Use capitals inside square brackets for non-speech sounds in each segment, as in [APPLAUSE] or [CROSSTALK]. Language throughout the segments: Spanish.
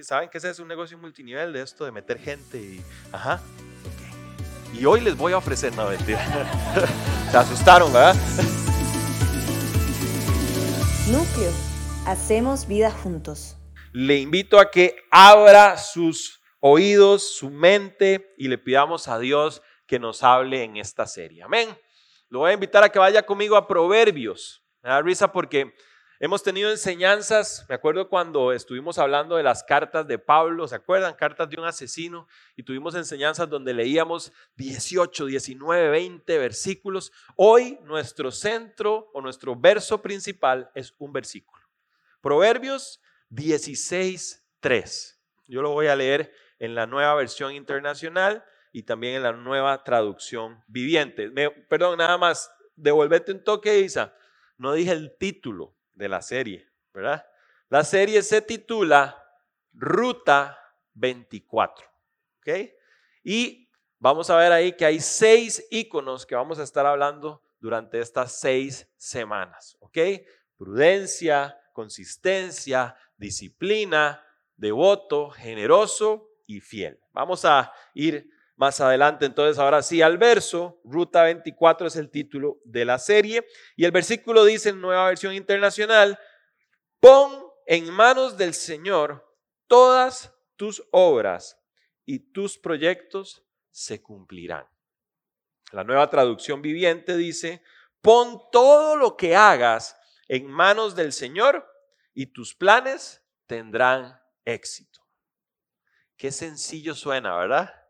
¿Saben que ese es un negocio multinivel de esto de meter gente y... Ajá. Y hoy les voy a ofrecer, no mentira. [LAUGHS] Se asustaron, ¿verdad? Núcleo. Hacemos vida juntos. Le invito a que abra sus oídos, su mente y le pidamos a Dios que nos hable en esta serie. Amén. Lo voy a invitar a que vaya conmigo a Proverbios. Me da risa porque hemos tenido enseñanzas, me acuerdo cuando estuvimos hablando de las cartas de Pablo, ¿se acuerdan? Cartas de un asesino y tuvimos enseñanzas donde leíamos 18, 19, 20 versículos. Hoy nuestro centro o nuestro verso principal es un versículo. Proverbios 16, 3. Yo lo voy a leer en la nueva versión internacional y también en la nueva traducción viviente. perdón, nada más, devolvete un toque, Isa. No dije el título de la serie, ¿verdad? La serie se titula Ruta 24, ¿ok? Y vamos a ver ahí que hay seis iconos que vamos a estar hablando durante estas seis semanas, ¿ok? Prudencia, consistencia, disciplina, devoto, generoso y fiel. Vamos a ir más adelante, entonces ahora sí al verso, Ruta 24 es el título de la serie y el versículo dice en nueva versión internacional, pon en manos del Señor todas tus obras y tus proyectos se cumplirán. La nueva traducción viviente dice, pon todo lo que hagas en manos del Señor y tus planes tendrán éxito. Qué sencillo suena, ¿verdad?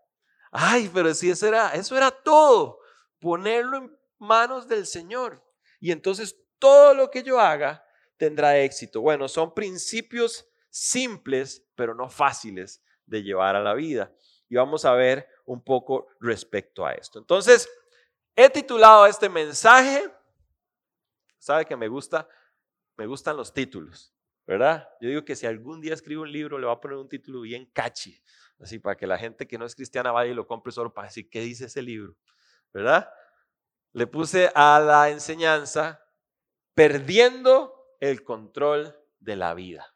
Ay, pero si eso era, eso era todo, ponerlo en manos del Señor. Y entonces todo lo que yo haga tendrá éxito. Bueno, son principios simples, pero no fáciles de llevar a la vida. Y vamos a ver un poco respecto a esto. Entonces, he titulado este mensaje, sabe que me gusta, me gustan los títulos. ¿Verdad? Yo digo que si algún día escribo un libro, le voy a poner un título bien catchy, así para que la gente que no es cristiana vaya y lo compre solo para decir qué dice ese libro, ¿verdad? Le puse a la enseñanza perdiendo el control de la vida.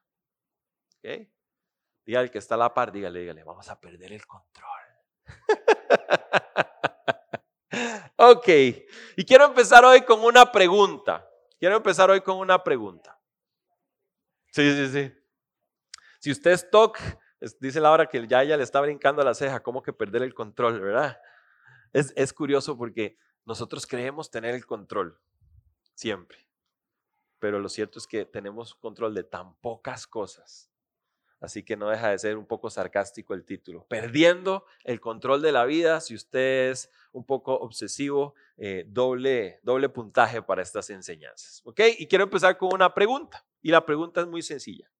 ¿Ok? Diga al que está a la par, dígale, dígale, vamos a perder el control. [LAUGHS] ok, y quiero empezar hoy con una pregunta. Quiero empezar hoy con una pregunta. Sí, sí, sí. Si usted es TOC, dice Laura que ya ella le está brincando a la ceja, como que perder el control, ¿verdad? Es, es curioso porque nosotros creemos tener el control, siempre. Pero lo cierto es que tenemos control de tan pocas cosas. Así que no deja de ser un poco sarcástico el título. Perdiendo el control de la vida, si usted es un poco obsesivo, eh, doble, doble puntaje para estas enseñanzas. ¿Ok? Y quiero empezar con una pregunta. Y la pregunta es muy sencilla.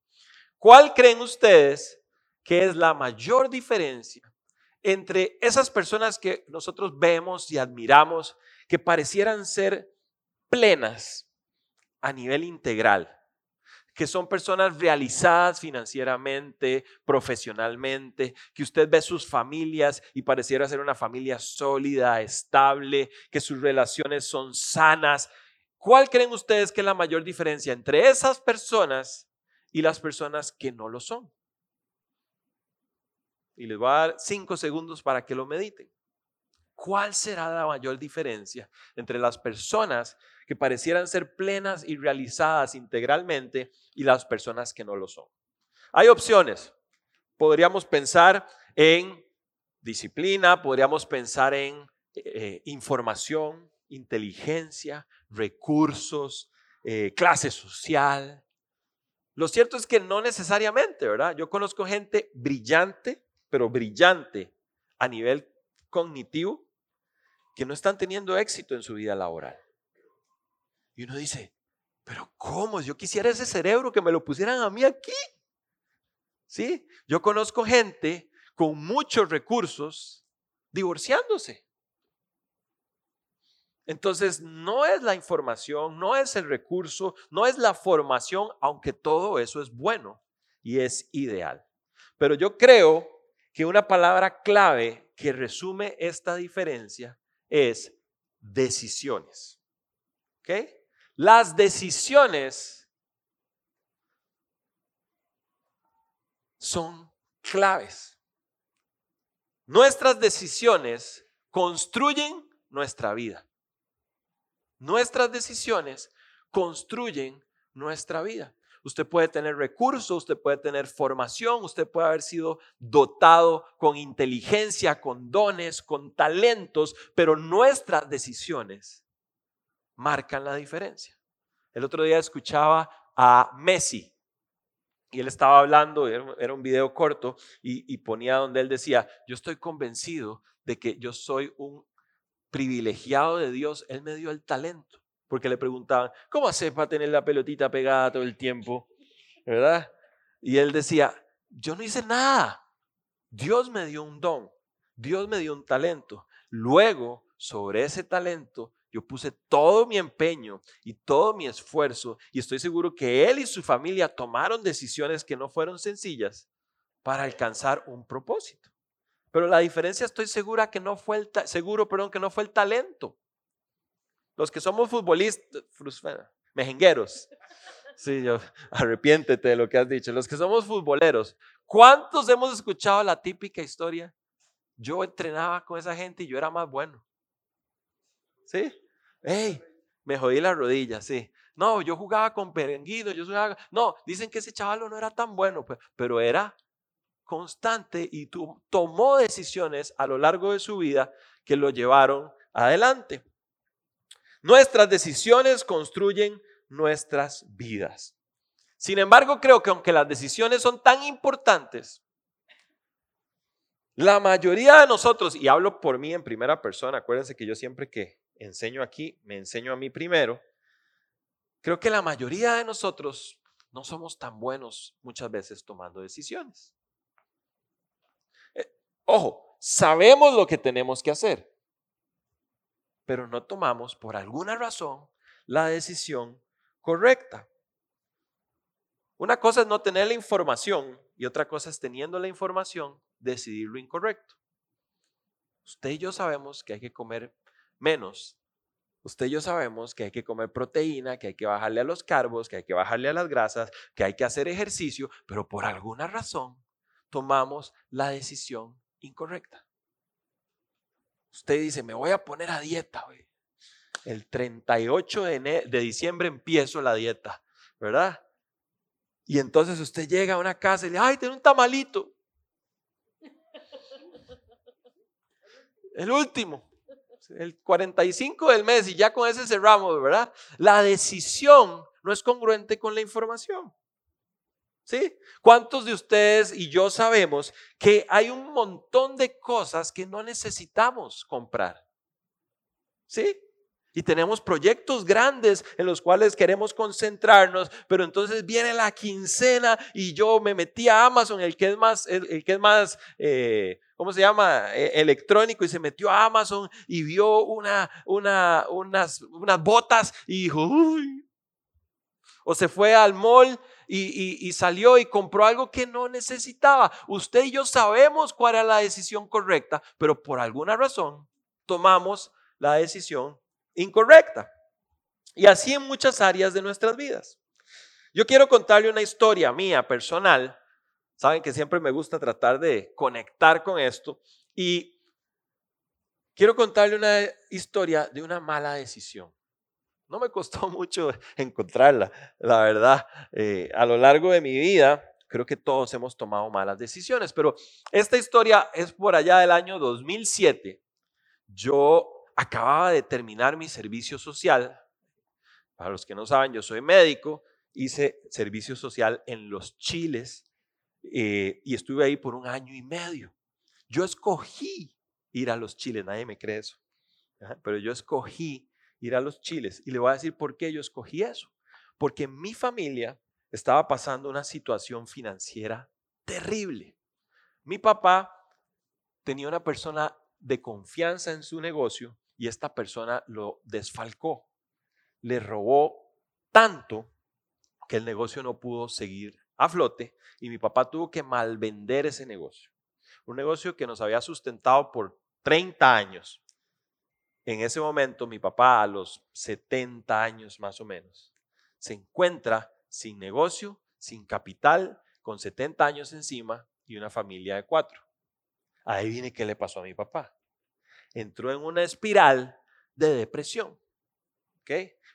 ¿Cuál creen ustedes que es la mayor diferencia entre esas personas que nosotros vemos y admiramos que parecieran ser plenas a nivel integral? Que son personas realizadas financieramente, profesionalmente, que usted ve sus familias y pareciera ser una familia sólida, estable, que sus relaciones son sanas, ¿Cuál creen ustedes que es la mayor diferencia entre esas personas y las personas que no lo son? Y les voy a dar cinco segundos para que lo mediten. ¿Cuál será la mayor diferencia entre las personas que parecieran ser plenas y realizadas integralmente y las personas que no lo son? Hay opciones. Podríamos pensar en disciplina, podríamos pensar en eh, información, inteligencia, recursos, eh, clase social. Lo cierto es que no necesariamente, ¿verdad? Yo conozco gente brillante, pero brillante a nivel cognitivo, que no están teniendo éxito en su vida laboral. Y uno dice, pero ¿cómo? Yo quisiera ese cerebro que me lo pusieran a mí aquí. ¿Sí? Yo conozco gente con muchos recursos divorciándose. Entonces, no es la información, no es el recurso, no es la formación, aunque todo eso es bueno y es ideal. Pero yo creo que una palabra clave que resume esta diferencia es decisiones. ¿Ok? Las decisiones son claves. Nuestras decisiones construyen nuestra vida. Nuestras decisiones construyen nuestra vida. Usted puede tener recursos, usted puede tener formación, usted puede haber sido dotado con inteligencia, con dones, con talentos, pero nuestras decisiones marcan la diferencia. El otro día escuchaba a Messi y él estaba hablando, era un video corto y, ponía donde él decía, yo estoy convencido de que yo soy un privilegiado de Dios, Él me dio el talento, porque le preguntaban, ¿cómo haces para tener la pelotita pegada todo el tiempo? ¿Verdad? Y él decía, yo no hice nada, Dios me dio un don, Dios me dio un talento. Luego, sobre ese talento, yo puse todo mi empeño y todo mi esfuerzo y estoy seguro que él y su familia tomaron decisiones que no fueron sencillas para alcanzar un propósito. Pero la diferencia estoy segura que no fue el seguro, perdón, que no fue el talento. Los que somos futbolistas, mejengueros. Sí, arrepiéntete de lo que has dicho. Los que somos futboleros, ¿cuántos hemos escuchado la típica historia? Yo entrenaba con esa gente y yo era más bueno. ¿Sí? ¡Ey! Me jodí la rodilla, sí. No, yo jugaba con Perenguido, yo jugaba... No, dicen que ese chaval no era tan bueno, pero era constante y tomó decisiones a lo largo de su vida que lo llevaron adelante. Nuestras decisiones construyen nuestras vidas. Sin embargo, creo que aunque las decisiones son tan importantes, la mayoría de nosotros, y hablo por mí en primera persona, acuérdense que yo siempre que enseño aquí, me enseño a mí primero, creo que la mayoría de nosotros no somos tan buenos muchas veces tomando decisiones. Eh, ojo, sabemos lo que tenemos que hacer, pero no tomamos por alguna razón la decisión correcta. Una cosa es no tener la información y otra cosa es teniendo la información decidir lo incorrecto. Usted y yo sabemos que hay que comer menos. Usted y yo sabemos que hay que comer proteína, que hay que bajarle a los carbos, que hay que bajarle a las grasas, que hay que hacer ejercicio, pero por alguna razón tomamos la decisión incorrecta. Usted dice, me voy a poner a dieta. hoy. El 38 de, de diciembre empiezo la dieta, ¿verdad? Y entonces usted llega a una casa y le ay, tiene un tamalito. El último el 45 del mes y ya con ese cerramos, ¿verdad? La decisión no es congruente con la información. ¿Sí? ¿Cuántos de ustedes y yo sabemos que hay un montón de cosas que no necesitamos comprar? ¿Sí? Y tenemos proyectos grandes en los cuales queremos concentrarnos, pero entonces viene la quincena y yo me metí a Amazon, el que es más, el, que es más, eh, ¿cómo se llama? E, electrónico y se metió a Amazon y vio una, una, unas, unas botas y uy. O se fue al mall y, salió y compró algo que no necesitaba. Usted y yo sabemos cuál era la decisión correcta, pero por alguna razón tomamos la decisión incorrecta. Y así en muchas áreas de nuestras vidas. Yo quiero contarle una historia mía personal. Saben que siempre me gusta tratar de conectar con esto. Y quiero contarle una historia de una mala decisión. No me costó [LAUGHS] mucho encontrarla, la verdad. Eh, a lo largo de mi vida, creo que todos hemos tomado malas decisiones, pero esta historia es por allá del año 2007. Yo acababa de terminar mi servicio social. Para los que no saben, yo soy médico, hice servicio social en los Chiles eh, y estuve ahí por un año y medio. Yo escogí ir a los Chiles, nadie me cree eso, pero yo escogí ir a los Chiles y le voy a decir por qué yo escogí eso. Porque mi familia estaba pasando una situación financiera terrible. Mi papá tenía una persona de confianza en su negocio y esta persona lo desfalcó. Le robó tanto que el negocio no pudo seguir a flote y mi papá tuvo que malvender ese negocio. Un negocio que nos había sustentado por 30 años. En ese momento mi papá a los 70 años más o menos se encuentra sin negocio, sin capital, con 70 años encima y una familia de cuatro. Ahí viene qué le pasó a mi papá. Entró en una espiral de depresión. ¿Ok?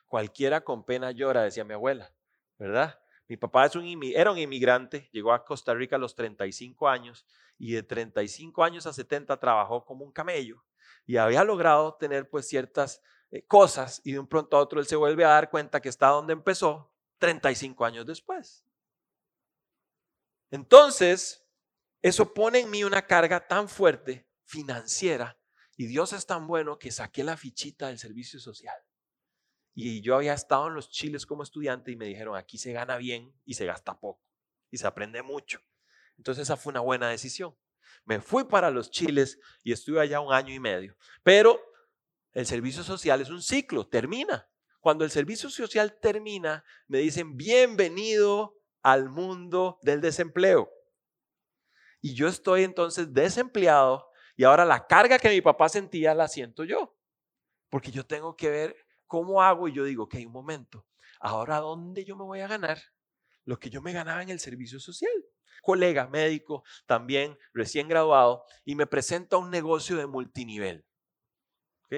Cualquiera con pena llora, decía mi abuela, ¿verdad? Mi papá es un, era un inmigrante, llegó a Costa Rica a los 35 años y de 35 años a 70 trabajó como un camello y había logrado tener pues ciertas eh, cosas y de un pronto a otro él se vuelve a dar cuenta que está donde empezó 35 años después. Entonces, eso pone en mí una carga tan fuerte financiera y Dios es tan bueno que saqué la fichita del servicio social. Y yo había estado en los chiles como estudiante y me dijeron, aquí se gana bien y se gasta poco y se aprende mucho. Entonces esa fue una buena decisión. Me fui para los chiles y estuve allá un año y medio. Pero el servicio social es un ciclo, termina. Cuando el servicio social termina, me dicen, bienvenido al mundo del desempleo. Y yo estoy entonces desempleado y ahora la carga que mi papá sentía la siento yo. Porque yo tengo que ver cómo hago y yo digo, ok, un momento, ahora ¿dónde yo me voy a ganar? Lo que yo me ganaba en el servicio social. Colega médico, también recién graduado, y me presenta un negocio de multinivel.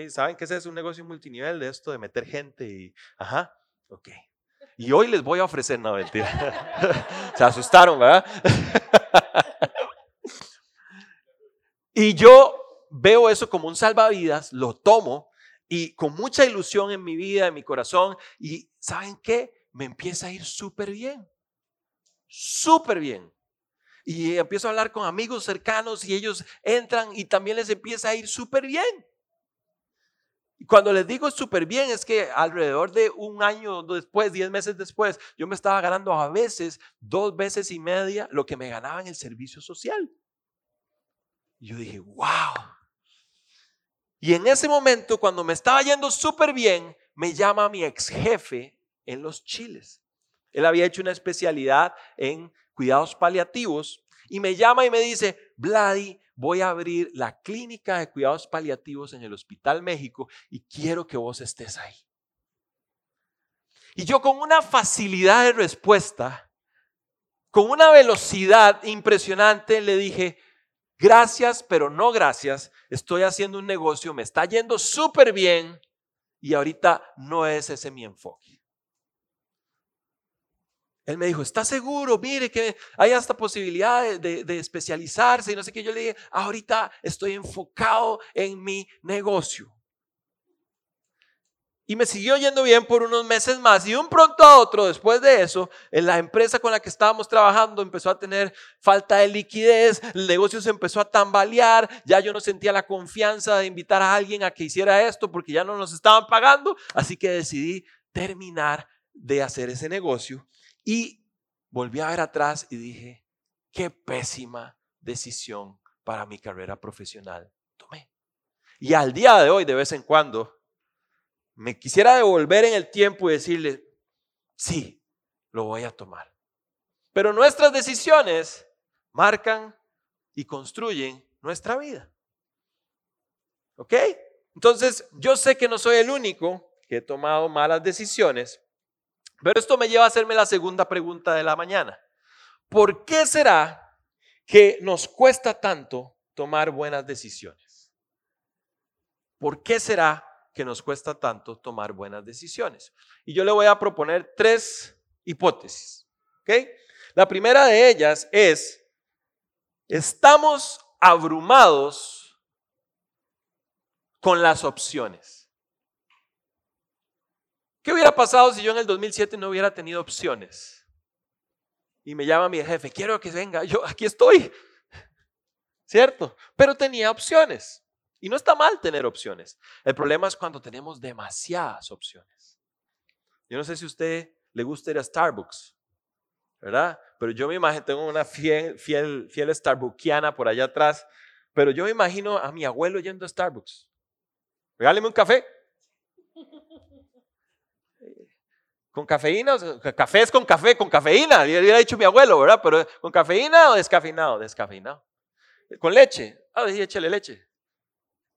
¿Saben qué es? Un negocio multinivel de esto de meter gente y, ajá, ok. Y hoy les voy a ofrecer, no, mentira. [LAUGHS] Se asustaron, ¿verdad? [LAUGHS] y yo veo eso como un salvavidas, lo tomo y con mucha ilusión en mi vida, en mi corazón. Y ¿saben qué? Me empieza a ir súper bien. Súper bien. Y empiezo a hablar con amigos cercanos y ellos entran y también les empieza a ir súper bien. Cuando les digo súper bien, es que alrededor de un año después, diez meses después, yo me estaba ganando a veces dos veces y media lo que me ganaba en el servicio social. Y yo dije, wow. Y en ese momento, cuando me estaba yendo súper bien, me llama mi ex jefe en los chiles. Él había hecho una especialidad en cuidados paliativos y me llama y me dice, Vladi, voy a abrir la clínica de cuidados paliativos en el Hospital México y quiero que vos estés ahí. Y yo con una facilidad de respuesta, con una velocidad impresionante, le dije, gracias, pero no gracias, estoy haciendo un negocio, me está yendo súper bien y ahorita no es ese mi enfoque. Él me dijo, ¿está seguro? Mire que hay hasta posibilidad de, especializarse y no sé qué. Yo le dije, ahorita estoy enfocado en mi negocio. Y me siguió yendo bien por unos meses más. Y un pronto a otro, después de eso, en la empresa con la que estábamos trabajando empezó a tener falta de liquidez, el negocio se empezó a tambalear, ya yo no sentía la confianza de invitar a alguien a que hiciera esto porque ya no nos estaban pagando. Así que decidí terminar de hacer ese negocio y volví a ver atrás y dije, qué pésima decisión para mi carrera profesional tomé. Y al día de hoy, de vez en cuando, me quisiera devolver en el tiempo y decirle, sí, lo voy a tomar. Pero nuestras decisiones marcan y construyen nuestra vida. ¿Ok? Entonces, yo sé que no soy el único que he tomado malas decisiones, pero esto me lleva a hacerme la segunda pregunta de la mañana. ¿Por qué será que nos cuesta tanto tomar buenas decisiones? ¿Por qué será que nos cuesta tanto tomar buenas decisiones? Y yo le voy a proponer tres hipótesis. La primera de ellas es, estamos abrumados con las opciones. ¿Qué hubiera pasado si yo en el 2007 no hubiera tenido opciones? Y me llama mi jefe, quiero que venga, yo aquí estoy, ¿cierto? Pero tenía opciones. Y no está mal tener opciones. El problema es cuando tenemos demasiadas opciones. Yo no sé si a usted le gusta ir a Starbucks, ¿verdad? Pero yo me imagino, tengo una fiel, fiel, fiel Starbuckiana por allá atrás, pero yo me imagino a mi abuelo yendo a Starbucks. Regáleme un café. ¿Con cafeína? Café es con café, con cafeína, hubiera dicho mi abuelo, ¿verdad? Pero ¿con cafeína o descafeinado? Descafeinado. ¿Con leche? Ah, sí, échale leche.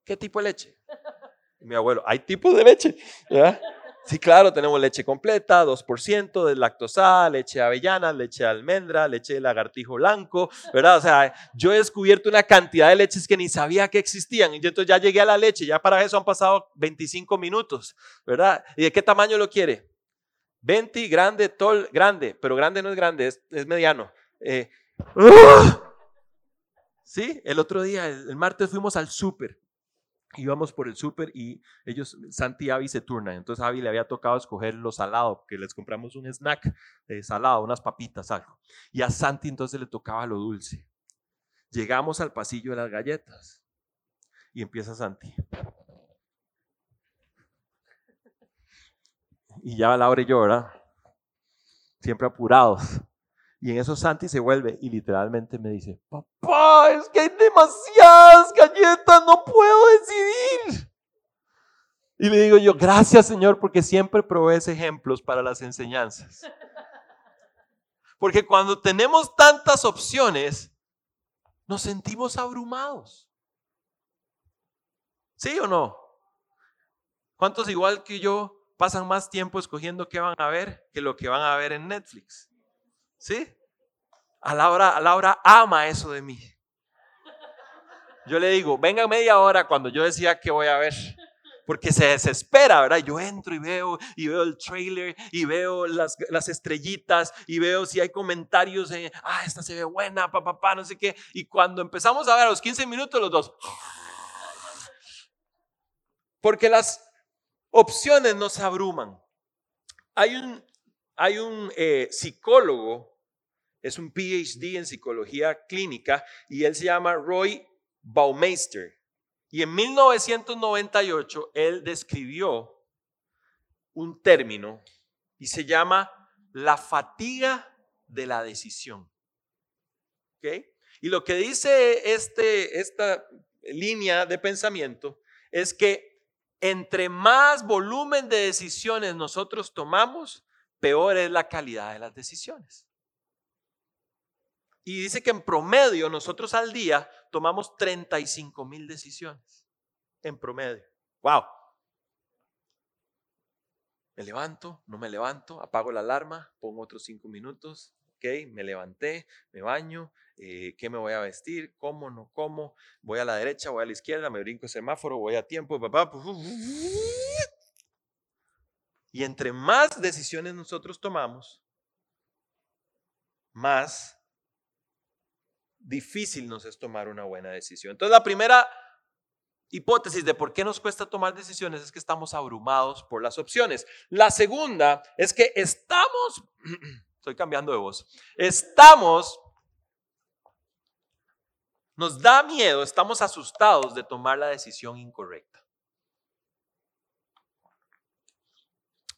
¿Qué tipo de leche? [LAUGHS] mi abuelo, hay tipos de leche. Sí, claro, tenemos leche completa, 2% de lactosada, leche de avellana, leche de almendra, leche de lagartijo blanco, ¿verdad? O sea, yo he descubierto una cantidad de leches que ni sabía que existían. Y entonces ya llegué a la leche, ya para eso han pasado 25 minutos, ¿verdad? ¿Y de qué tamaño lo quiere? 20, grande, tall, grande, pero grande no es grande, es, mediano. Eh, ¡ah! sí, el otro día, el martes fuimos al súper íbamos por el súper y ellos, Santi y Avi se turnan. Entonces a Avi le había tocado escoger lo salado, porque les compramos un snack de salado, unas papitas, algo. Y a Santi entonces le tocaba lo dulce. Llegamos al pasillo de las galletas y empieza Santi. Y ya Laura y yo, ¿verdad? Siempre apurados. Y en eso Santi se vuelve y literalmente me dice, papá, es que hay demasiadas galletas, no puedo decidir. Y le digo yo, gracias Señor, porque siempre provees ejemplos para las enseñanzas. Porque cuando tenemos tantas opciones, nos sentimos abrumados. ¿Sí o no? ¿Cuántos igual que yo pasan más tiempo escogiendo qué van a ver que lo que van a ver en Netflix? ¿Sí? A Laura, Laura ama eso de mí. Yo le digo, venga media hora cuando yo decía que voy a ver. Porque se desespera, ¿verdad? Yo entro y veo, y veo el trailer, y veo las, las estrellitas, y veo si hay comentarios de, ah, esta se ve buena, papá, papá, no sé qué. Y cuando empezamos a ver a los 15 minutos, los dos. Porque las opciones nos abruman. Hay un, hay un eh, psicólogo, es un PhD en psicología clínica, y él se llama Roy Baumeister. Y en 1998 él describió un término y se llama la fatiga de la decisión. Y lo que dice este, esta línea de pensamiento es que entre más volumen de decisiones nosotros tomamos, peor es la calidad de las decisiones. Y dice que en promedio nosotros al día tomamos 35 mil decisiones. En promedio. ¡Wow! Me levanto, no me levanto, apago la alarma, pongo otros cinco minutos, ok, me levanté, me baño, eh, qué me voy a vestir, cómo, no cómo, voy a la derecha, voy a la izquierda, me brinco el semáforo, voy a tiempo, papá. Y entre más decisiones nosotros tomamos, más difícil nos es tomar una buena decisión. Entonces, la primera hipótesis de por qué nos cuesta tomar decisiones es que estamos abrumados por las opciones. La segunda es que estamos, [CLEARS THROAT] estoy cambiando de voz, estamos, nos da miedo, estamos asustados de tomar la decisión incorrecta.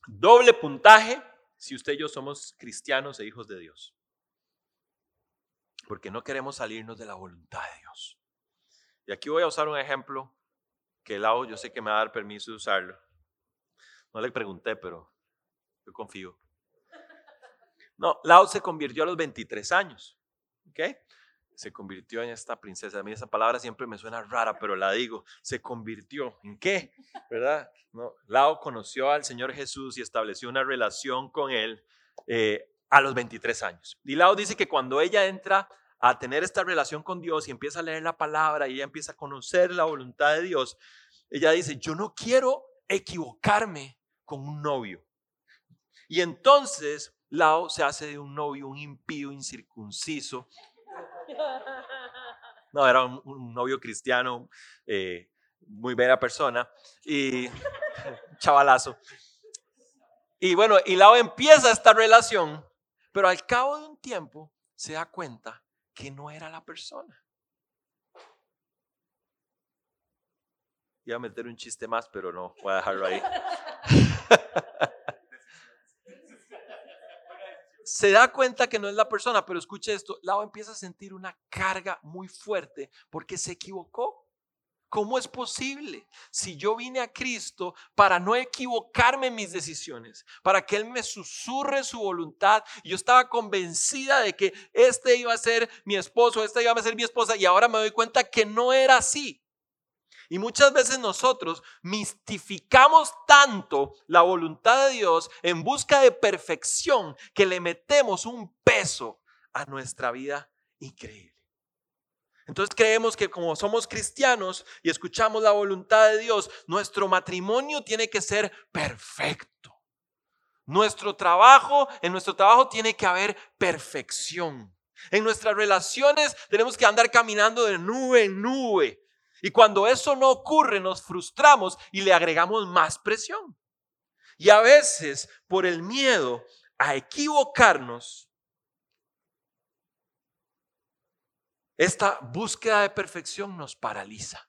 Doble puntaje si usted y yo somos cristianos e hijos de Dios. Porque no queremos salirnos de la voluntad de Dios. Y aquí voy a usar un ejemplo que Lau yo sé que me va a dar permiso de usarlo. No le pregunté, pero yo confío. No, Lau se convirtió a los 23 años. ¿Ok? se convirtió en esta princesa. A mí esa palabra siempre me suena rara, pero la digo, se convirtió. ¿En qué? ¿Verdad? No, Lao conoció al Señor Jesús y estableció una relación con Él eh, a los 23 años. Y Lao dice que cuando ella entra a tener esta relación con Dios y empieza a leer la palabra y ella empieza a conocer la voluntad de Dios, ella dice, yo no quiero equivocarme con un novio. Y entonces Lao se hace de un novio, un impío, incircunciso, [LAUGHS] no, era un, novio cristiano, eh, muy buena persona y [LAUGHS] chavalazo. Y bueno, y Lao empieza esta relación, pero al cabo de un tiempo se da cuenta que no era la persona. Iba a meter un chiste más, pero no, voy a dejarlo ahí. [LAUGHS] se da cuenta que no es la persona, pero escuche esto, Lao empieza a sentir una carga muy fuerte porque se equivocó. ¿Cómo es posible? Si yo vine a Cristo para no equivocarme en mis decisiones, para que Él me susurre su voluntad, yo estaba convencida de que este iba a ser mi esposo, esta iba a ser mi esposa, y ahora me doy cuenta que no era así. Y muchas veces nosotros mistificamos tanto la voluntad de Dios en busca de perfección que le metemos un peso a nuestra vida increíble. Entonces creemos que como somos cristianos y escuchamos la voluntad de Dios, nuestro matrimonio tiene que ser perfecto. Nuestro trabajo, en nuestro trabajo tiene que haber perfección. En nuestras relaciones tenemos que andar caminando de nube en nube. Y cuando eso no ocurre, nos frustramos y le agregamos más presión. Y a veces, por el miedo a equivocarnos, esta búsqueda de perfección nos paraliza.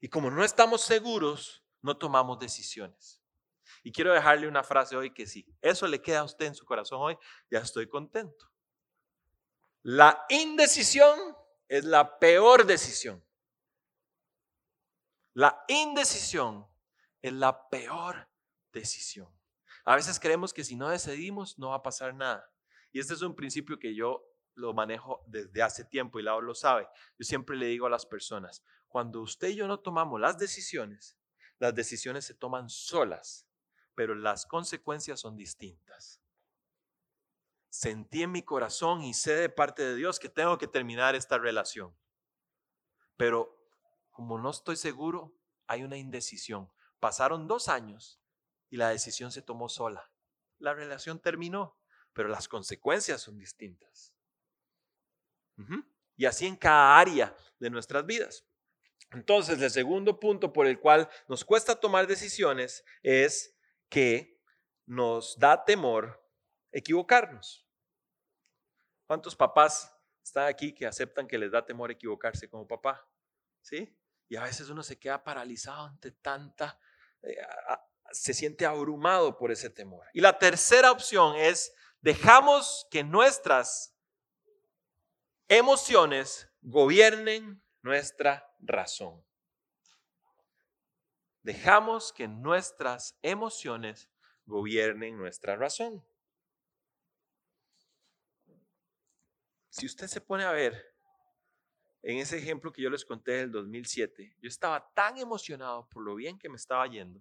Y como no estamos seguros, no tomamos decisiones. Y quiero dejarle una frase hoy que si eso le queda a usted en su corazón hoy, ya estoy contento. La indecisión es la peor decisión. La indecisión es la peor decisión. A veces creemos que si no decidimos no va a pasar nada. Y este es un principio que yo lo manejo desde hace tiempo y Laura lo sabe. Yo siempre le digo a las personas, cuando usted y yo no tomamos las decisiones, las decisiones se toman solas, pero las consecuencias son distintas. Sentí en mi corazón y sé de parte de Dios que tengo que terminar esta relación. Pero como no estoy seguro, hay una indecisión. Pasaron dos años y la decisión se tomó sola. La relación terminó, pero las consecuencias son distintas. Y así en cada área de nuestras vidas. Entonces, el segundo punto por el cual nos cuesta tomar decisiones es que nos da temor equivocarnos. ¿Cuántos papás están aquí que aceptan que les da temor equivocarse como papá? ¿Sí? Y a veces uno se queda paralizado ante tanta, eh, se siente abrumado por ese temor. Y la tercera opción es, dejamos que nuestras emociones gobiernen nuestra razón. Dejamos que nuestras emociones gobiernen nuestra razón. Si usted se pone a ver en ese ejemplo que yo les conté del 2007, yo estaba tan emocionado por lo bien que me estaba yendo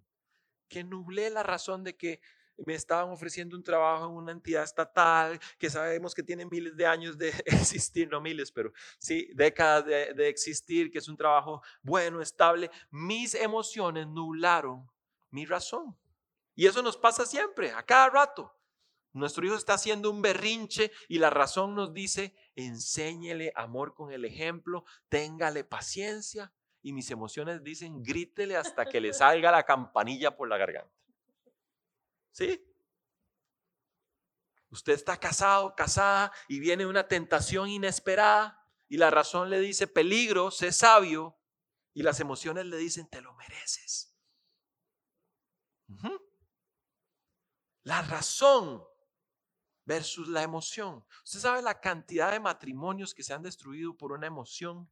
que nublé la razón de que me estaban ofreciendo un trabajo en una entidad estatal que sabemos que tiene miles de años de [LAUGHS] existir, no miles, pero sí, décadas de, existir, que es un trabajo bueno, estable. Mis emociones nublaron mi razón. Y eso nos pasa siempre, a cada rato. Nuestro hijo está haciendo un berrinche y la razón nos dice, enséñele amor con el ejemplo, téngale paciencia. Y mis emociones dicen, grítele hasta que le salga la campanilla por la garganta. ¿Sí? Usted está casado, casada y viene una tentación inesperada y la razón le dice peligro, sé sabio y las emociones le dicen te lo mereces. La razón versus la emoción. Usted sabe la cantidad de matrimonios que se han destruido por una emoción.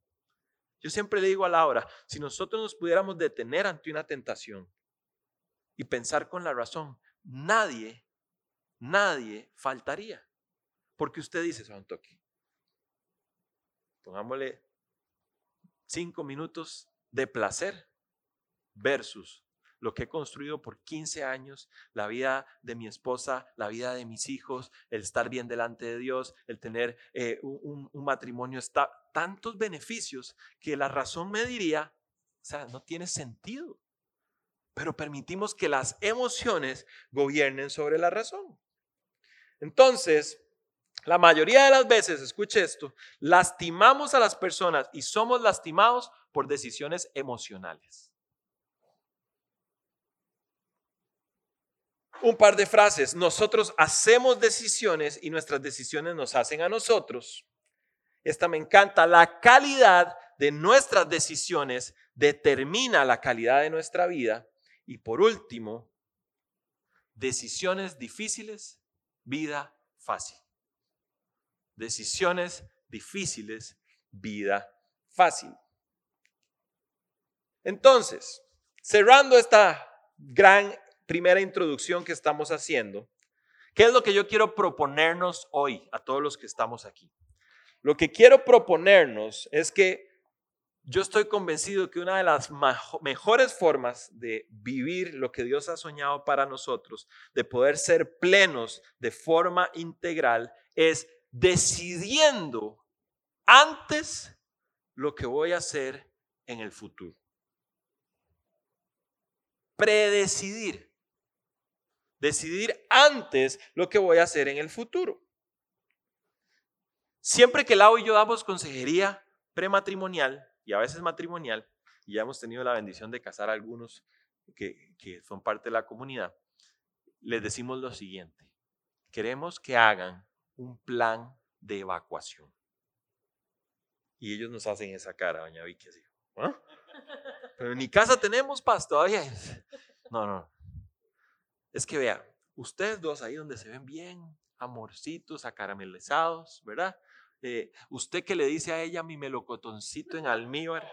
Yo siempre le digo a Laura, si nosotros nos pudiéramos detener ante una tentación y pensar con la razón, nadie, nadie faltaría. Porque usted dice, San Toque, pongámosle cinco minutos de placer versus lo que he construido por 15 años, la vida de mi esposa, la vida de mis hijos, el estar bien delante de Dios, el tener eh, un, matrimonio, está, tantos beneficios que la razón me diría, o sea, no tiene sentido pero permitimos que las emociones gobiernen sobre la razón. Entonces, la mayoría de las veces, escuche esto, lastimamos a las personas y somos lastimados por decisiones emocionales. Un par de frases. Nosotros hacemos decisiones y nuestras decisiones nos hacen a nosotros. Esta me encanta. La calidad de nuestras decisiones determina la calidad de nuestra vida y por último, decisiones difíciles, vida fácil. Decisiones difíciles, vida fácil. Entonces, cerrando esta gran primera introducción que estamos haciendo, ¿qué es lo que yo quiero proponernos hoy a todos los que estamos aquí? Lo que quiero proponernos es que yo estoy convencido que una de las mejores formas de vivir lo que Dios ha soñado para nosotros, de poder ser plenos de forma integral, es decidiendo antes lo que voy a hacer en el futuro. Predecidir. Decidir antes lo que voy a hacer en el futuro. Siempre que Lau y yo damos consejería prematrimonial y a veces matrimonial, y ya hemos tenido la bendición de casar a algunos que, que son parte de la comunidad, les decimos lo siguiente. Queremos que hagan un plan de evacuación. Y ellos nos hacen esa cara, doña Vicky, así. ¿ah? Pero ni casa tenemos, paz, todavía. No, no. Es que vea, ustedes dos ahí donde se ven bien, amorcitos, acaramelizados, ¿verdad? Eh, usted que le dice a ella mi melocotoncito en almíbar,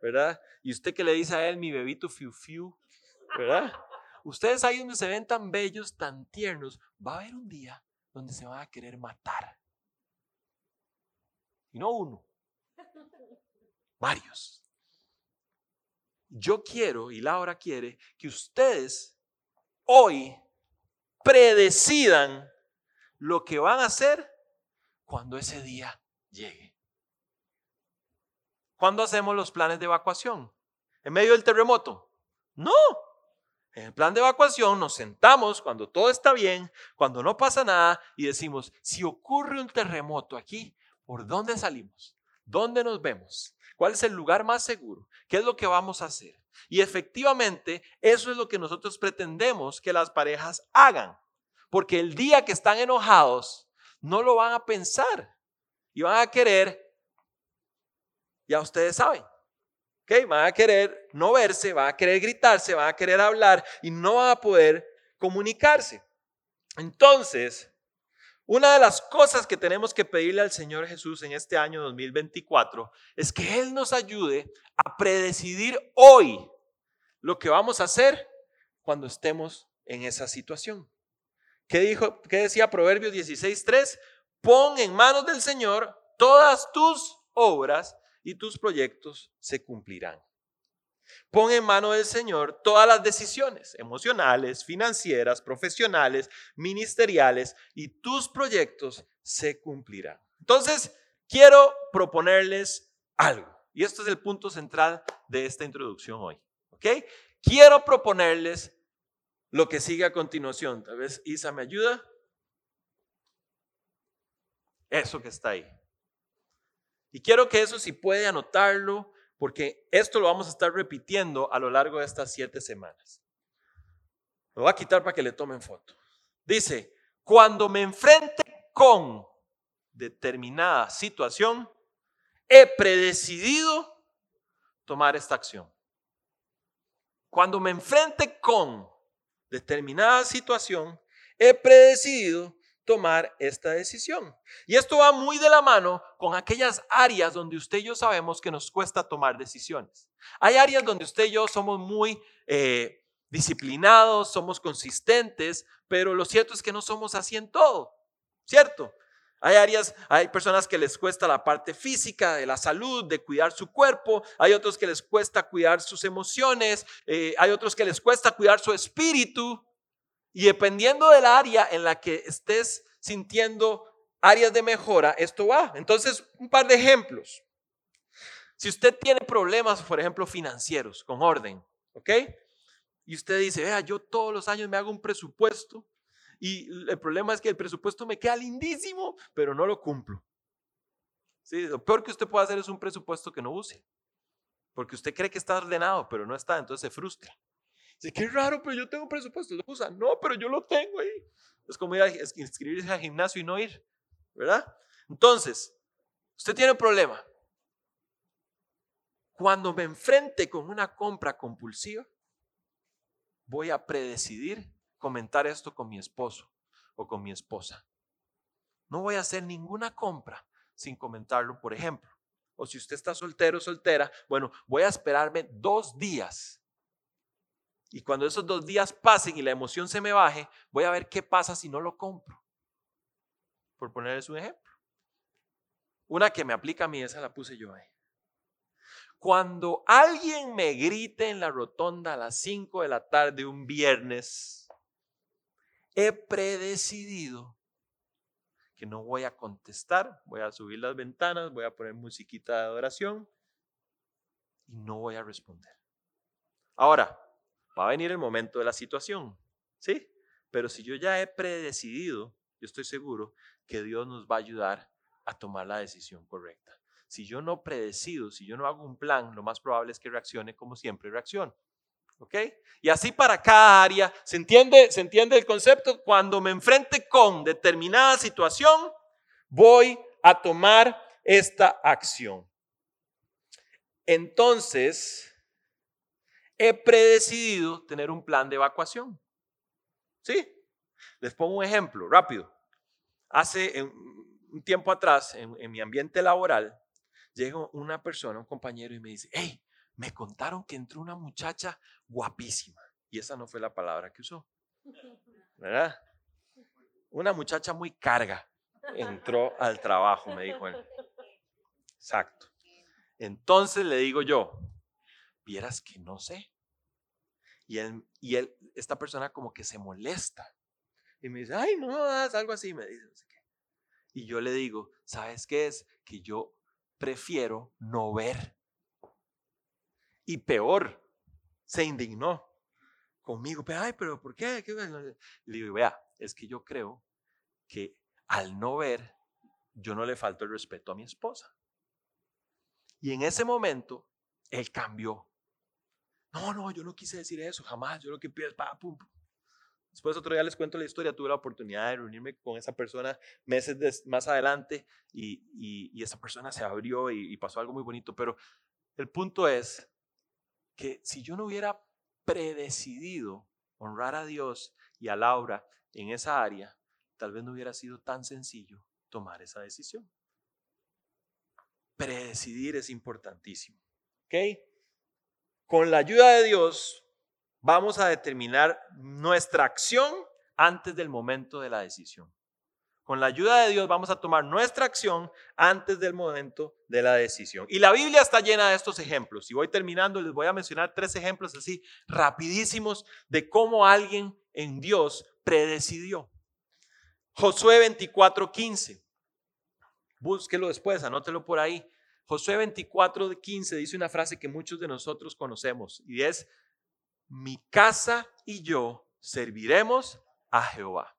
¿verdad? Y usted que le dice a él mi bebito fiu fiu, ¿verdad? Ustedes ahí donde se ven tan bellos, tan tiernos, va a haber un día donde se van a querer matar. Y no uno, varios. Yo quiero, y Laura quiere, que ustedes hoy predecidan lo que van a hacer cuando ese día llegue. ¿Cuándo hacemos los planes de evacuación? ¿En medio del terremoto? No. En el plan de evacuación nos sentamos cuando todo está bien, cuando no pasa nada y decimos, si ocurre un terremoto aquí, ¿por dónde salimos? ¿Dónde nos vemos? ¿Cuál es el lugar más seguro? ¿Qué es lo que vamos a hacer? Y efectivamente, eso es lo que nosotros pretendemos que las parejas hagan. Porque el día que están enojados, no lo van a pensar y van a querer, ya ustedes saben, ¿ok? Van a querer no verse, van a querer gritarse, van a querer hablar y no van a poder comunicarse. Entonces, una de las cosas que tenemos que pedirle al Señor Jesús en este año 2024 es que Él nos ayude a predecidir hoy lo que vamos a hacer cuando estemos en esa situación. ¿Qué, dijo, qué decía Proverbios 16.3? Pon en manos del Señor todas tus obras y tus proyectos se cumplirán. Pon en manos del Señor todas las decisiones emocionales, financieras, profesionales, ministeriales y tus proyectos se cumplirán. Entonces, quiero proponerles algo. Y esto es el punto central de esta introducción hoy. ¿Ok? Quiero proponerles lo que sigue a continuación. Tal vez Isa me ayuda. Eso que está ahí. Y quiero que eso si puede anotarlo, porque esto lo vamos a estar repitiendo a lo largo de estas siete semanas. Lo voy a quitar para que le tomen foto. Dice, cuando me enfrente con determinada situación, he predecidido tomar esta acción. Cuando me enfrente con determinada situación, he predecidido tomar esta decisión. Y esto va muy de la mano con aquellas áreas donde usted y yo sabemos que nos cuesta tomar decisiones. Hay áreas donde usted y yo somos muy eh, disciplinados, somos consistentes, pero lo cierto es que no somos así en todo, ¿cierto? Hay áreas, hay personas que les cuesta la parte física, de la salud, de cuidar su cuerpo. Hay otros que les cuesta cuidar sus emociones. Eh, hay otros que les cuesta cuidar su espíritu. Y dependiendo del área en la que estés sintiendo áreas de mejora, esto va. Entonces, un par de ejemplos. Si usted tiene problemas, por ejemplo, financieros, con orden, ¿ok? Y usted dice, vea, yo todos los años me hago un presupuesto y el problema es que el presupuesto me queda lindísimo, pero no lo cumplo. Sí, lo peor que usted puede hacer es un presupuesto que no use. Porque usted cree que está ordenado, pero no está, entonces se frustra. Dice, qué raro, pero yo tengo presupuesto, lo usa. No, pero yo lo tengo ahí. Es como ir a inscribirse al gimnasio y no ir, ¿verdad? Entonces, usted tiene un problema. Cuando me enfrente con una compra compulsiva, voy a predecidir comentar esto con mi esposo o con mi esposa. No voy a hacer ninguna compra sin comentarlo, por ejemplo. O si usted está soltero o soltera, bueno, voy a esperarme dos días. Y cuando esos dos días pasen y la emoción se me baje, voy a ver qué pasa si no lo compro. Por ponerles un ejemplo. Una que me aplica a mí, esa la puse yo ahí. cuando alguien me grite en la rotonda a las 5 de la tarde un viernes, he predecidido que no voy a contestar, voy a subir las ventanas, voy a poner musiquita de adoración y no voy a responder. Ahora, va a venir el momento de la situación, ¿sí? Pero si yo ya he predecidido, yo estoy seguro que Dios nos va a ayudar a tomar la decisión correcta. Si yo no predecido, si yo no hago un plan, lo más probable es que reaccione como siempre reacciono. ¿Ok? Y así para cada área, ¿se entiende, ¿se entiende el concepto? Cuando me enfrente con determinada situación, voy a tomar esta acción. Entonces, he predecidido tener un plan de evacuación. ¿Sí? Les pongo un ejemplo rápido. Hace un tiempo atrás, en, mi ambiente laboral, llega una persona, un compañero, y me dice, hey, me contaron que entró una muchacha guapísima. Y esa no fue la palabra que usó. ¿Verdad? Una muchacha muy carga entró al trabajo, me dijo él. Exacto. Entonces le digo yo, vieras que no sé. Y él, y él, esta persona como que se molesta. Y me dice, ay, no, algo así, me dice. Y yo le digo, ¿sabes qué es? Que yo prefiero no ver. Y peor, se indignó conmigo. Pero, ay, pero ¿por qué? Le digo, vea, es que yo creo que al no ver, yo no le falto el respeto a mi esposa. Y en ese momento, él cambió. No, no, yo no quise decir eso, jamás. Yo lo que pido es, pa, pum, Después otro día les cuento la historia, tuve la oportunidad de reunirme con esa persona meses más adelante y, esa persona se abrió y, y pasó algo muy bonito, pero el punto es que si yo no hubiera predecidido honrar a Dios y a Laura en esa área, tal vez no hubiera sido tan sencillo tomar esa decisión. Predecidir es importantísimo. ¿Ok? Con la ayuda de Dios vamos a determinar nuestra acción antes del momento de la decisión. Con la ayuda de Dios vamos a tomar nuestra acción antes del momento de la decisión. Y la Biblia está llena de estos ejemplos. Y voy terminando, les voy a mencionar tres ejemplos así rapidísimos de cómo alguien en Dios predecidió. Josué 24:15. Búsquelo después, anótelo por ahí. Josué 24:15 dice una frase que muchos de nosotros conocemos y es, mi casa y yo serviremos a Jehová.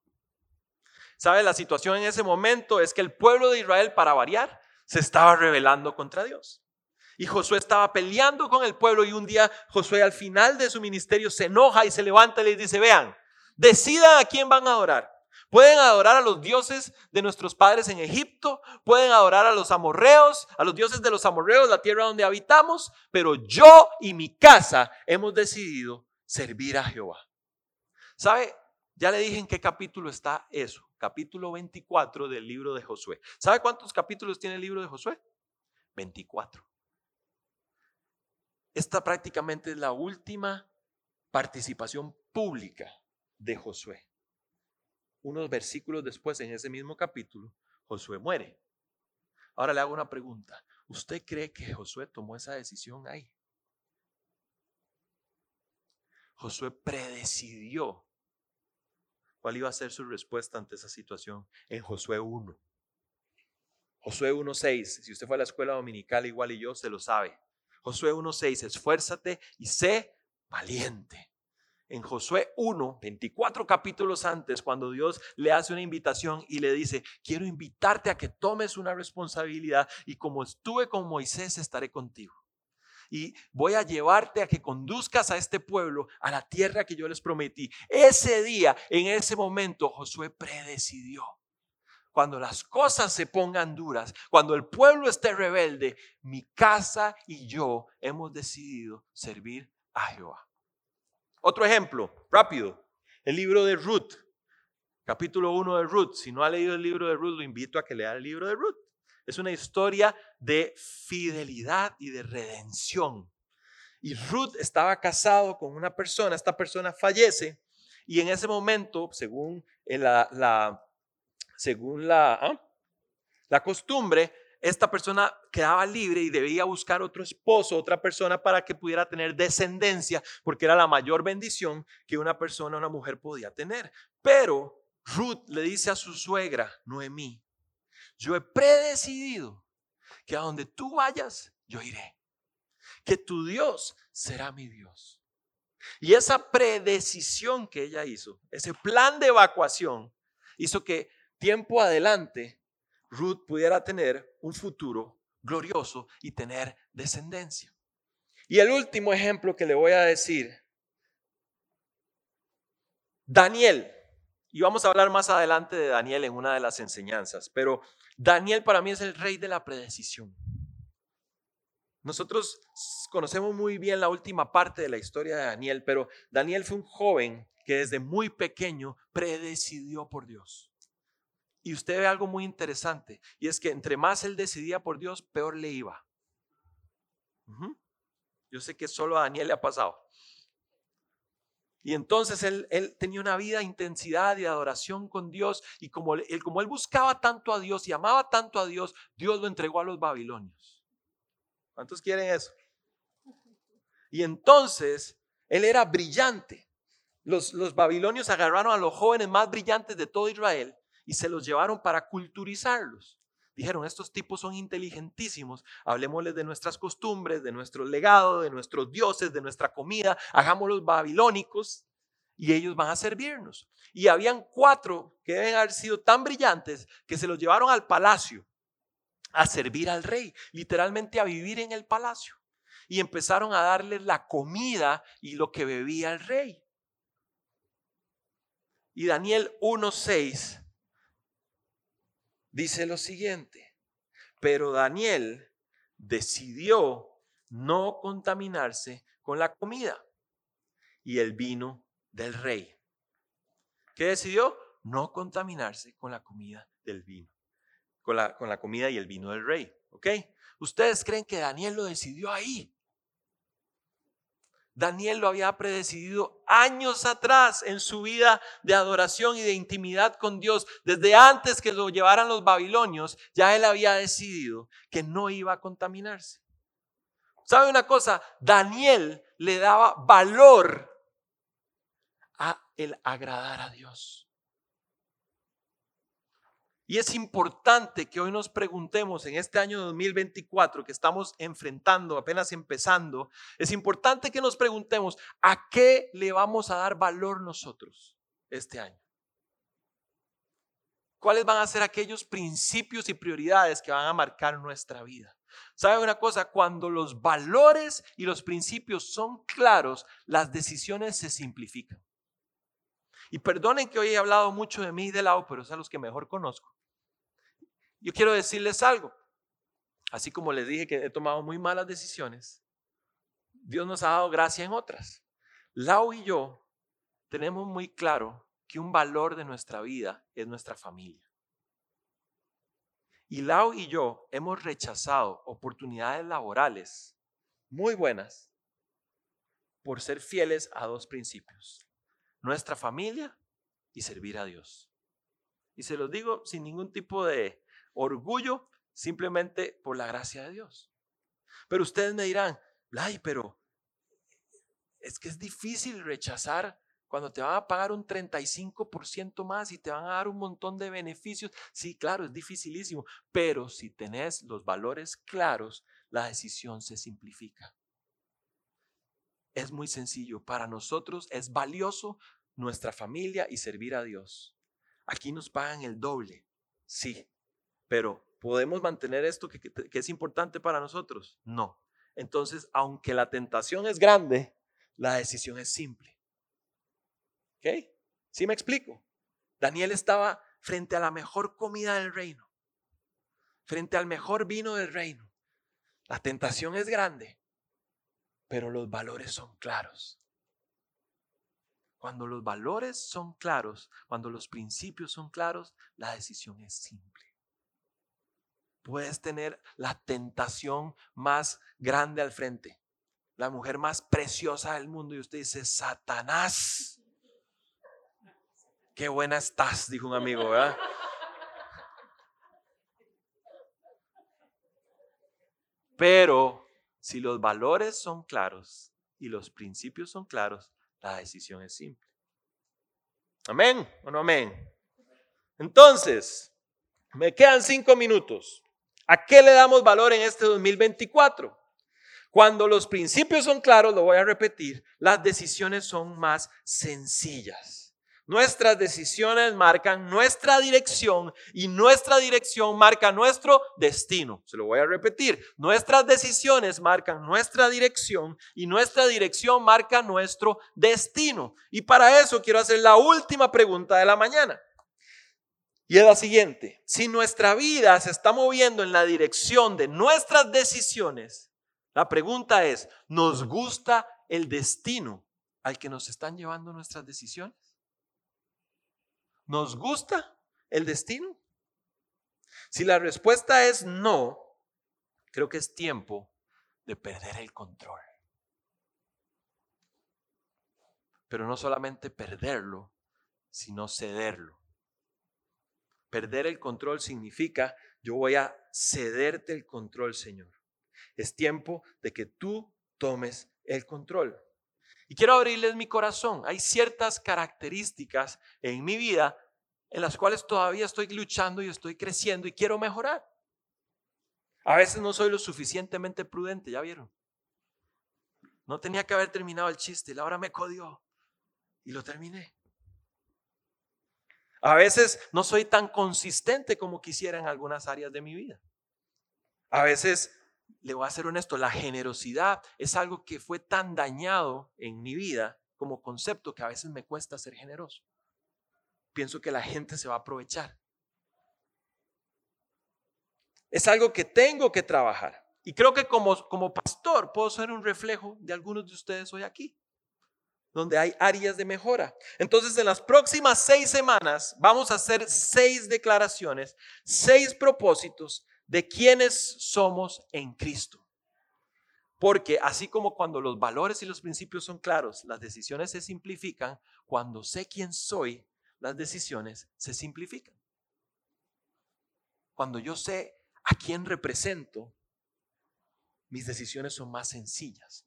¿Sabe? La situación en ese momento es que el pueblo de Israel, para variar, se estaba rebelando contra Dios. Y Josué estaba peleando con el pueblo y un día Josué al final de su ministerio se enoja y se levanta y les dice, vean, decidan a quién van a adorar. Pueden adorar a los dioses de nuestros padres en Egipto, pueden adorar a los amorreos, a los dioses de los amorreos, la tierra donde habitamos, pero yo y mi casa hemos decidido servir a Jehová. ¿Sabe? Ya le dije en qué capítulo está eso capítulo 24 del libro de Josué. ¿Sabe cuántos capítulos tiene el libro de Josué? 24. Esta prácticamente es la última participación pública de Josué. Unos versículos después, en ese mismo capítulo, Josué muere. Ahora le hago una pregunta. ¿Usted cree que Josué tomó esa decisión ahí? Josué predecidió ¿Cuál iba a ser su respuesta ante esa situación? En Josué 1. Josué 1.6, si usted fue a la escuela dominical igual y yo, se lo sabe. Josué 1.6, esfuérzate y sé valiente. En Josué 1, 24 capítulos antes, cuando Dios le hace una invitación y le dice, quiero invitarte a que tomes una responsabilidad y como estuve con Moisés, estaré contigo y voy a llevarte a que conduzcas a este pueblo a la tierra que yo les prometí. Ese día, en ese momento, Josué predecidió. Cuando las cosas se pongan duras, cuando el pueblo esté rebelde, mi casa y yo hemos decidido servir a Jehová. Otro ejemplo, rápido, el libro de Ruth, capítulo 1 de Ruth. Si no ha leído el libro de Ruth, lo invito a que lea el libro de Ruth. Es una historia de fidelidad y de redención. Y Ruth estaba casado con una persona, esta persona fallece y en ese momento, según la, según la, ¿ah? la costumbre, esta persona quedaba libre y debía buscar otro esposo, otra persona para que pudiera tener descendencia, porque era la mayor bendición que una persona, una mujer podía tener. Pero Ruth le dice a su suegra, Noemí, yo he predecidido que a donde tú vayas, yo iré. Que tu Dios será mi Dios. Y esa predecisión que ella hizo, ese plan de evacuación, hizo que tiempo adelante Ruth pudiera tener un futuro glorioso y tener descendencia. Y el último ejemplo que le voy a decir, Daniel, y vamos a hablar más adelante de Daniel en una de las enseñanzas, pero Daniel para mí es el rey de la predecisión. Nosotros conocemos muy bien la última parte de la historia de Daniel, pero Daniel fue un joven que desde muy pequeño predecidió por Dios. Y usted ve algo muy interesante, y es que entre más él decidía por Dios, peor le iba. Yo sé que solo a Daniel le ha pasado. Y entonces él, tenía una vida de intensidad y adoración con Dios. Y como él, buscaba tanto a Dios y amaba tanto a Dios, Dios lo entregó a los babilonios. ¿Cuántos quieren eso? Y entonces él era brillante. Los babilonios agarraron a los jóvenes más brillantes de todo Israel y se los llevaron para culturizarlos. Dijeron, estos tipos son inteligentísimos, hablemosles de nuestras costumbres, de nuestro legado, de nuestros dioses, de nuestra comida, hagámoslos babilónicos y ellos van a servirnos. Y habían cuatro que deben haber sido tan brillantes que se los llevaron al palacio a servir al rey, literalmente a vivir en el palacio. Y empezaron a darles la comida y lo que bebía el rey. Y Daniel 1.6 dice lo siguiente, pero Daniel decidió no contaminarse con la comida y el vino del rey. ¿Qué decidió? No contaminarse con la comida del vino, con la, con la comida y el vino del rey. ¿Ok? ¿Ustedes creen que Daniel lo decidió ahí? Daniel lo había predecidido años atrás en su vida de adoración y de intimidad con Dios. Desde antes que lo llevaran los babilonios, ya él había decidido que no iba a contaminarse. ¿Sabe una cosa? Daniel le daba valor a el agradar a Dios. Y es importante que hoy nos preguntemos en este año 2024 que estamos enfrentando, apenas empezando, es importante que nos preguntemos a qué le vamos a dar valor nosotros este año. ¿Cuáles van a ser aquellos principios y prioridades que van a marcar nuestra vida? ¿Sabe una cosa? Cuando los valores y los principios son claros, las decisiones se simplifican. Y perdonen que hoy he hablado mucho de mí y de lado, pero es a los que mejor conozco. Yo quiero decirles algo. Así como les dije que he tomado muy malas decisiones, Dios nos ha dado gracia en otras. Lau y yo tenemos muy claro que un valor de nuestra vida es nuestra familia. Y Lau y yo hemos rechazado oportunidades laborales muy buenas por ser fieles a dos principios, nuestra familia y servir a Dios. Y se los digo sin ningún tipo de orgullo simplemente por la gracia de Dios. Pero ustedes me dirán, ay, pero es que es difícil rechazar cuando te van a pagar un 35% más y te van a dar un montón de beneficios. Sí, claro, es dificilísimo, pero si tenés los valores claros, la decisión se simplifica. Es muy sencillo. Para nosotros es valioso nuestra familia y servir a Dios. Aquí nos pagan el doble, sí, pero ¿podemos mantener esto que, es importante para nosotros? No. Entonces, aunque la tentación es grande, la decisión es simple. ¿Ok? ¿Sí me explico? Daniel estaba frente a la mejor comida del reino, frente al mejor vino del reino. La tentación es grande, pero los valores son claros. Cuando los valores son claros, cuando los principios son claros, la decisión es simple. Puedes tener la tentación más grande al frente, la mujer más preciosa del mundo y usted dice, Satanás. Qué buena estás, dijo un amigo, ¿verdad? Pero si los valores son claros y los principios son claros, la decisión es simple. Amén o no amén. Entonces, me quedan cinco minutos. ¿A qué le damos valor en este 2024? Cuando los principios son claros, lo voy a repetir, las decisiones son más sencillas. Nuestras decisiones marcan nuestra dirección y nuestra dirección marca nuestro destino. Se lo voy a repetir. Nuestras decisiones marcan nuestra dirección y nuestra dirección marca nuestro destino. Y para eso quiero hacer la última pregunta de la mañana. Y es la siguiente. Si nuestra vida se está moviendo en la dirección de nuestras decisiones, la pregunta es, ¿nos gusta el destino al que nos están llevando nuestras decisiones? ¿Nos gusta el destino? Si la respuesta es no, creo que es tiempo de perder el control. Pero no solamente perderlo, sino cederlo. Perder el control significa yo voy a cederte el control, Señor. Es tiempo de que tú tomes el control. Y quiero abrirles mi corazón. Hay ciertas características en mi vida en las cuales todavía estoy luchando y estoy creciendo y quiero mejorar. A veces no soy lo suficientemente prudente, ya vieron. No tenía que haber terminado el chiste, la hora me codió y lo terminé. A veces no soy tan consistente como quisiera en algunas áreas de mi vida. A veces le voy a ser honesto, la generosidad es algo que fue tan dañado en mi vida como concepto que a veces me cuesta ser generoso. Pienso que la gente se va a aprovechar. Es algo que tengo que trabajar. Y creo que como, como pastor puedo ser un reflejo de algunos de ustedes hoy aquí, donde hay áreas de mejora. Entonces, en las próximas seis semanas vamos a hacer seis declaraciones, seis propósitos de quiénes somos en Cristo. Porque así como cuando los valores y los principios son claros, las decisiones se simplifican, cuando sé quién soy, las decisiones se simplifican. Cuando yo sé a quién represento, mis decisiones son más sencillas.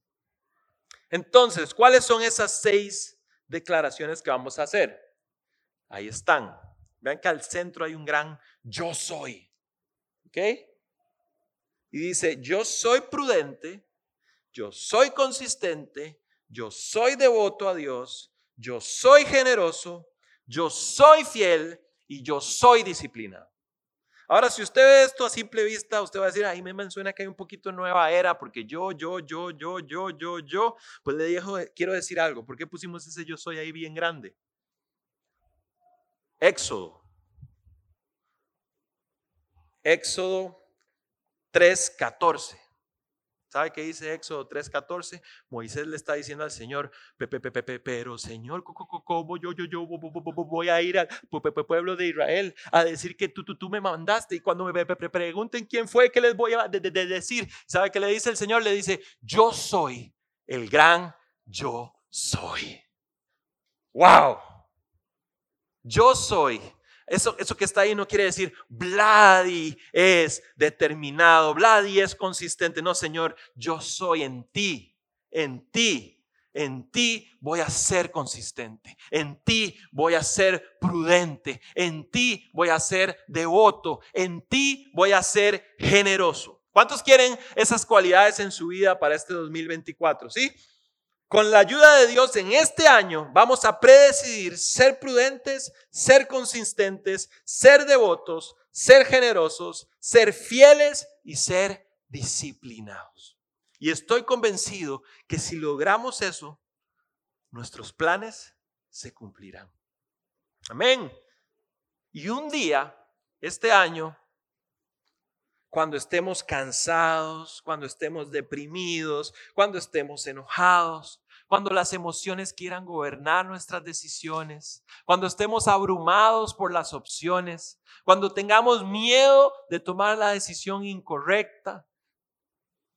Entonces, ¿cuáles son esas seis declaraciones que vamos a hacer? Ahí están. Vean que al centro hay un gran yo soy. ¿Ok? Y dice, yo soy prudente, yo soy consistente, yo soy devoto a Dios, yo soy generoso, yo soy fiel y yo soy disciplinado. Ahora, si usted ve esto a simple vista, usted va a decir, ahí me suena que hay un poquito nueva era, porque yo, yo, yo, yo, yo, yo, yo, pues le dejo, quiero decir algo, ¿por qué pusimos ese yo soy ahí bien grande? Éxodo Éxodo 3:14. ¿Sabe qué dice Éxodo 3:14? Moisés le está diciendo al Señor, pero Señor, ¿cómo yo, voy a ir al pueblo de Israel a decir que tú me mandaste? Y cuando me pregunten quién fue, ¿qué les voy a decir? ¿Sabe qué le dice el Señor? Le dice, yo soy el gran yo soy. ¡Wow! Yo soy eso, eso que está ahí no quiere decir Vladi es determinado, Vladi es consistente. No, Señor, yo soy en ti, en ti. En ti voy a ser consistente, en ti voy a ser prudente, en ti voy a ser devoto, en ti voy a ser generoso. ¿Cuántos quieren esas cualidades en su vida para este 2024? ¿Sí? Con la ayuda de Dios en este año vamos a predecidir ser prudentes, ser consistentes, ser devotos, ser generosos, ser fieles y ser disciplinados. Y estoy convencido que si logramos eso, nuestros planes se cumplirán. Amén. Y un día, este año, cuando estemos cansados, cuando estemos deprimidos, cuando estemos enojados, cuando las emociones quieran gobernar nuestras decisiones, cuando estemos abrumados por las opciones, cuando tengamos miedo de tomar la decisión incorrecta,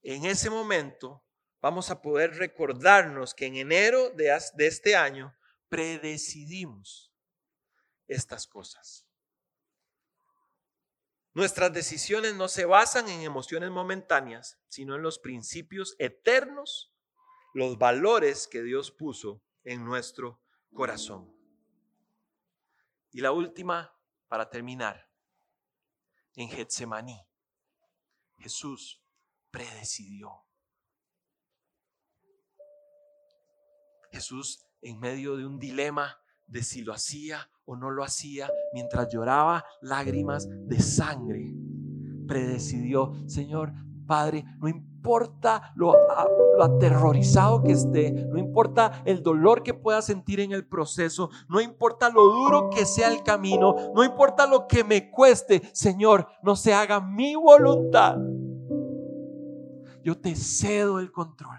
en ese momento vamos a poder recordarnos que en enero de, este año predecidimos estas cosas. Nuestras decisiones no se basan en emociones momentáneas, sino en los principios eternos, los valores que Dios puso en nuestro corazón. Y la última, para terminar, en Getsemaní, Jesús predecidió. Jesús en medio de un dilema de si lo hacía o no lo hacía, mientras lloraba lágrimas de sangre, predecidió, Señor, Padre, no importa lo, aterrorizado que esté, no importa el dolor que pueda sentir en el proceso, no importa lo duro que sea el camino, no importa lo que me cueste, Señor, no se haga mi voluntad. Yo te cedo el control.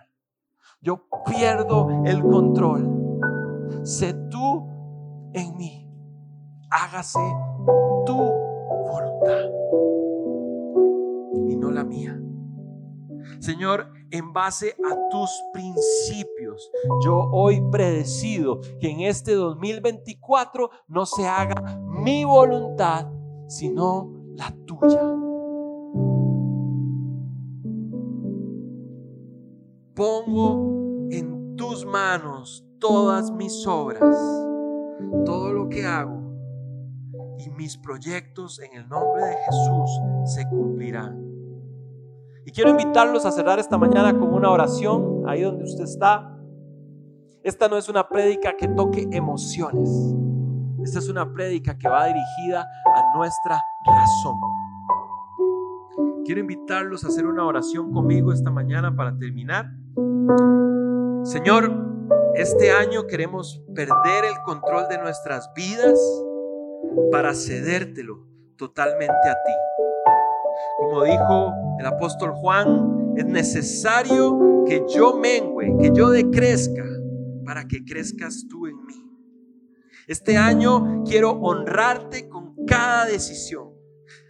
Yo pierdo el control. Sé tú en mí. Hágase tu voluntad y no la mía. Señor, en base a tus principios, yo hoy predecido que en este 2024 no se haga mi voluntad, sino la tuya. Pongo en tus manos todas mis obras, todo lo que hago y mis proyectos en el nombre de Jesús se cumplirán. Y quiero invitarlos a cerrar esta mañana con una oración ahí donde usted está. Esta no es una prédica que toque emociones. Esta es una prédica que va dirigida a nuestra razón. Quiero invitarlos a hacer una oración conmigo esta mañana para terminar. Señor, este año queremos perder el control de nuestras vidas para cedértelo totalmente a ti. Como dijo el apóstol Juan, es necesario que yo mengüe, que yo decrezca, para que crezcas tú en mí. Este año quiero honrarte con cada decisión.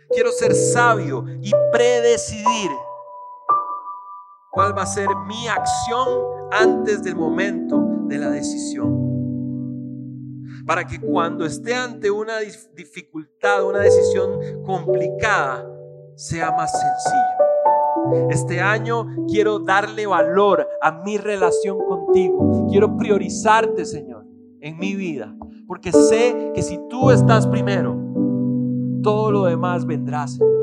Quiero ser sabio y predecidir cuál va a ser mi acción antes del momento de la decisión. Para que cuando esté ante una dificultad, una decisión complicada, sea más sencillo. Este año quiero darle valor a mi relación contigo. Quiero priorizarte, Señor, en mi vida. Porque sé que si tú estás primero, todo lo demás vendrá, Señor.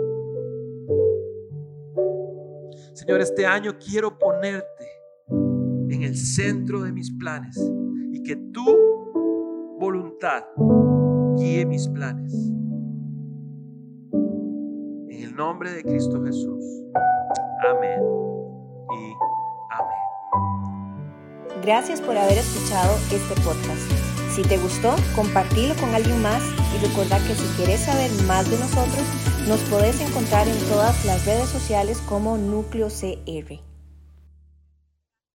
Señor, este año quiero ponerte en el centro de mis planes y que tu voluntad guíe mis planes. En el nombre de Cristo Jesús. Amén y amén. Gracias por haber escuchado este podcast. Si te gustó, compartilo con alguien más y recuerda que si quieres saber más de nosotros, nos podés encontrar en todas las redes sociales como Núcleo CR.